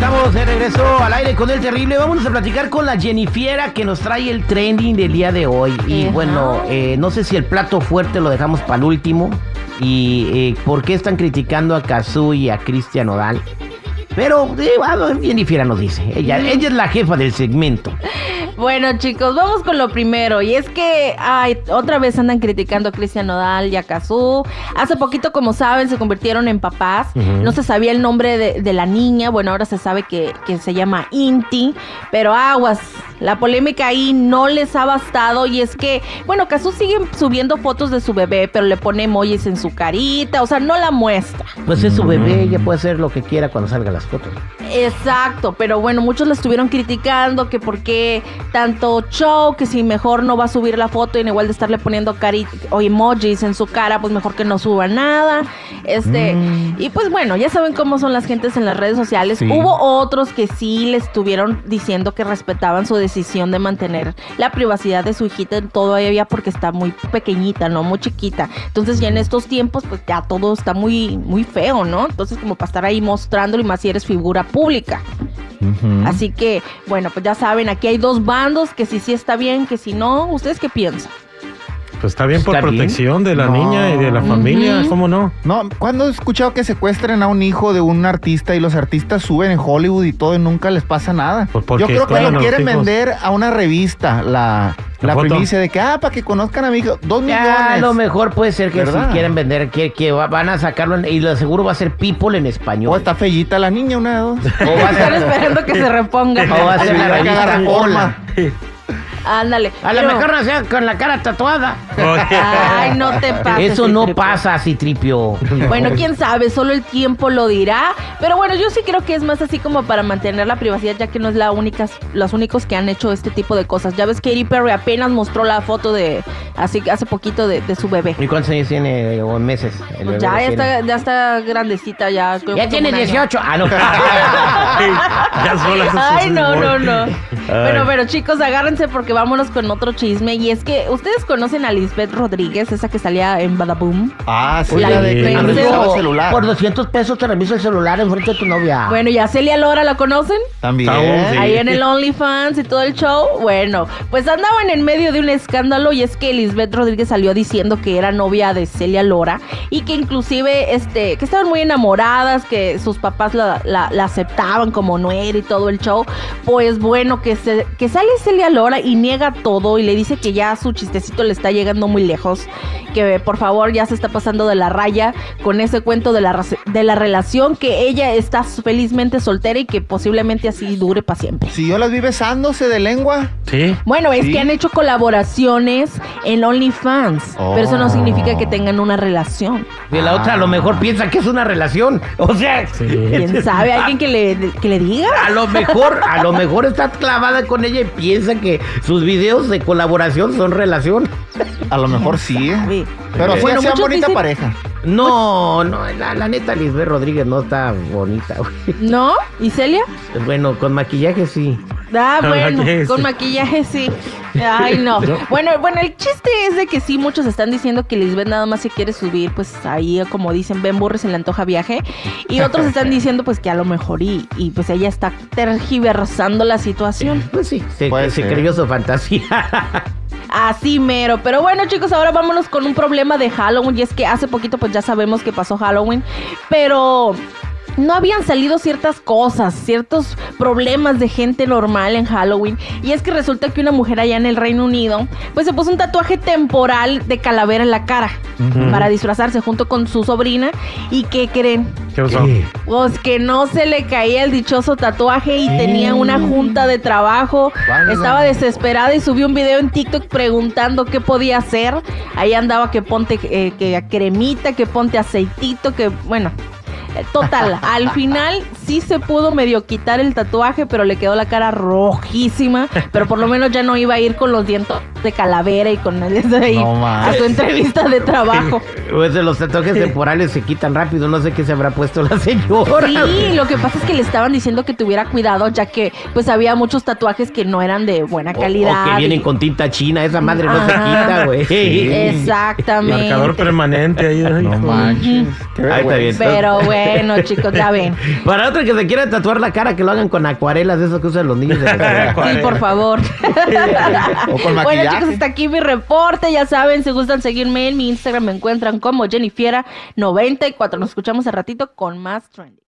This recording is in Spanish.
amigos, de regreso al aire con el terrible. Vamos a platicar con la Jennifiera que nos trae el trending del día de hoy. Y Ajá. bueno, eh, no sé si el plato fuerte lo dejamos para el último. Y eh, por qué están criticando a Kazoo y a Cristian Odal. Pero eh, bueno, Jennifiera nos dice. Ella, ella es la jefa del segmento. Bueno, chicos, vamos con lo primero. Y es que ay, otra vez andan criticando a Cristian Nodal y a Kazú. Hace poquito, como saben, se convirtieron en papás. No se sabía el nombre de, de la niña. Bueno, ahora se sabe que, que se llama Inti. Pero aguas, la polémica ahí no les ha bastado. Y es que, bueno, Kazú sigue subiendo fotos de su bebé, pero le pone emojis en su carita. O sea, no la muestra. Pues es su bebé, ella puede hacer lo que quiera cuando salga las fotos. Exacto, pero bueno, muchos la estuvieron criticando que por qué tanto show, que si mejor no va a subir la foto y en igual de estarle poniendo cari o emojis en su cara, pues mejor que no suba nada. Este, y pues bueno, ya saben cómo son las gentes en las redes sociales. Sí. Hubo otros que sí le estuvieron diciendo que respetaban su decisión de mantener la privacidad de su hijita todavía porque está muy pequeñita, ¿no? Muy chiquita. Entonces ya en estos tiempos pues ya todo está muy muy feo, ¿no? Entonces como para estar ahí mostrándolo y más si eres figura pública. Así que, bueno, pues ya saben, aquí hay dos bandos, que si sí está bien, que si no, ¿ustedes qué piensan? Pues está bien por Está bien. protección de la No. niña y de la familia. ¿cómo no? No, ¿cuándo he escuchado que secuestren a un hijo de un artista y los artistas suben en Hollywood y todo y nunca les pasa nada? Pues Yo creo que lo quieren hijos. vender a una revista, la, La la primicia de que, ah, para que conozcan a mi hijo, dos millones. Ya, a lo mejor puede ser que ¿Verdad? si quieren vender, que, que va- van a sacarlo en- y lo seguro va a ser People en español. O está fellita la niña, una de dos. O va a Están ser, esperando que se reponga. o va a ser la revista forma. Ándale. A lo Pero- mejor no sea con la cara tatuada. Ay, no te pases. Eso no Citripio. pasa, Citripio. Bueno, quién sabe, solo el tiempo lo dirá. Pero bueno, yo sí creo que es más así como para mantener la privacidad, ya que no es la única, los únicos que han hecho este tipo de cosas. Ya ves que Katy Perry apenas mostró la foto de así hace poquito de, de su bebé. ¿Y cuántos años tiene o meses? el bebé Pues ya, ya está, ya está grandecita, ya. creo Ya tiene como un año. 18. Ah, no. ya sola hace Ay, no, no, no. Ay. Pero, pero chicos, agárrense porque vámonos con otro chisme. Y es que ustedes conocen a Lisbeth Rodríguez, esa que salía en Badaboom. Ah, sí, La de el Amigo, celular. Por 200 pesos te reviso el celular en frente de tu novia. Bueno, y a Celia Lora la conocen. También. Sí. Ahí en el OnlyFans y todo el show. Bueno, pues andaban en medio de un escándalo y es que Lisbeth Rodríguez salió diciendo que era novia de Celia Lora y que inclusive, este, que estaban muy enamoradas, que sus papás la, la- la aceptaban como nuera y todo el show. Pues bueno, que, se, que sale Celia Lora y niega todo y le dice que ya su chistecito le está llegando muy lejos, que por favor ya se está pasando de la raya con ese cuento de la, de la relación, que ella está felizmente soltera y que posiblemente así dure para siempre. Si yo las vi besándose de lengua. Sí. Bueno, es Sí. que han hecho colaboraciones en OnlyFans, Oh. pero eso no significa que tengan una relación. Y la otra a lo mejor piensa que es una relación. O sea, Sí. ¿Quién sabe? ¿Alguien que le, que le diga? a lo mejor, a lo mejor está clavada con ella y piensa que sus videos de colaboración son relación. A lo mejor sí. Pero sí Bueno, muchos bonita dicen- pareja. No, no, la, la neta Lisbeth Rodríguez no está bonita, güey. ¿No? ¿Y Celia? Bueno, con maquillaje sí. Ah, bueno, con sí. maquillaje sí. Ay, no. Bueno, bueno, el chiste es de que sí, muchos están diciendo que Lisbeth nada más se quiere subir, pues ahí, como dicen, Ben Burres se le antoja viaje. Y otros están diciendo, pues que a lo mejor y, y pues ella está tergiversando la situación. Pues sí, se, Puede se creyó su fantasía. Así mero. Pero bueno, chicos, ahora vámonos con un problema de Halloween. Y es que hace poquito, pues ya sabemos que pasó Halloween. Pero. No habían salido ciertas cosas, ciertos problemas de gente normal en Halloween. Y es que resulta que una mujer allá en el Reino Unido, pues se puso un tatuaje temporal de calavera en la cara para disfrazarse junto con su sobrina. ¿Y qué creen? ¿Qué pasó? Pues que no se le caía el dichoso tatuaje y tenía una junta de trabajo. Estaba desesperada y subió un video en TikTok preguntando qué podía hacer. Ahí andaba que ponte eh, que cremita, que ponte aceitito, que bueno. Total, al final sí se pudo medio quitar el tatuaje, pero le quedó la cara rojísima. Pero por lo menos ya no iba a ir con los dientes de calavera y con eso ahí No a su entrevista de trabajo. Pues de los tatuajes temporales se quitan rápido, no sé qué se habrá puesto la señora. Sí, lo que pasa es que le estaban diciendo que tuviera cuidado, ya que pues había muchos tatuajes que no eran de buena calidad. O, que vienen y- con tinta china, esa madre no se quita, güey. Exactamente. Marcador permanente ahí. No manches. Qué Ahí está bien. Pero bueno, chicos, ya ven. Para otra hombre que se quiera tatuar la cara, que lo hagan con acuarelas, de esos que usan los niños. de la Sí, por favor. O con bueno, chicos, hasta aquí mi reporte. Ya saben, si gustan seguirme en mi Instagram, me encuentran como Jennifiera94. Nos escuchamos al ratito con más trending.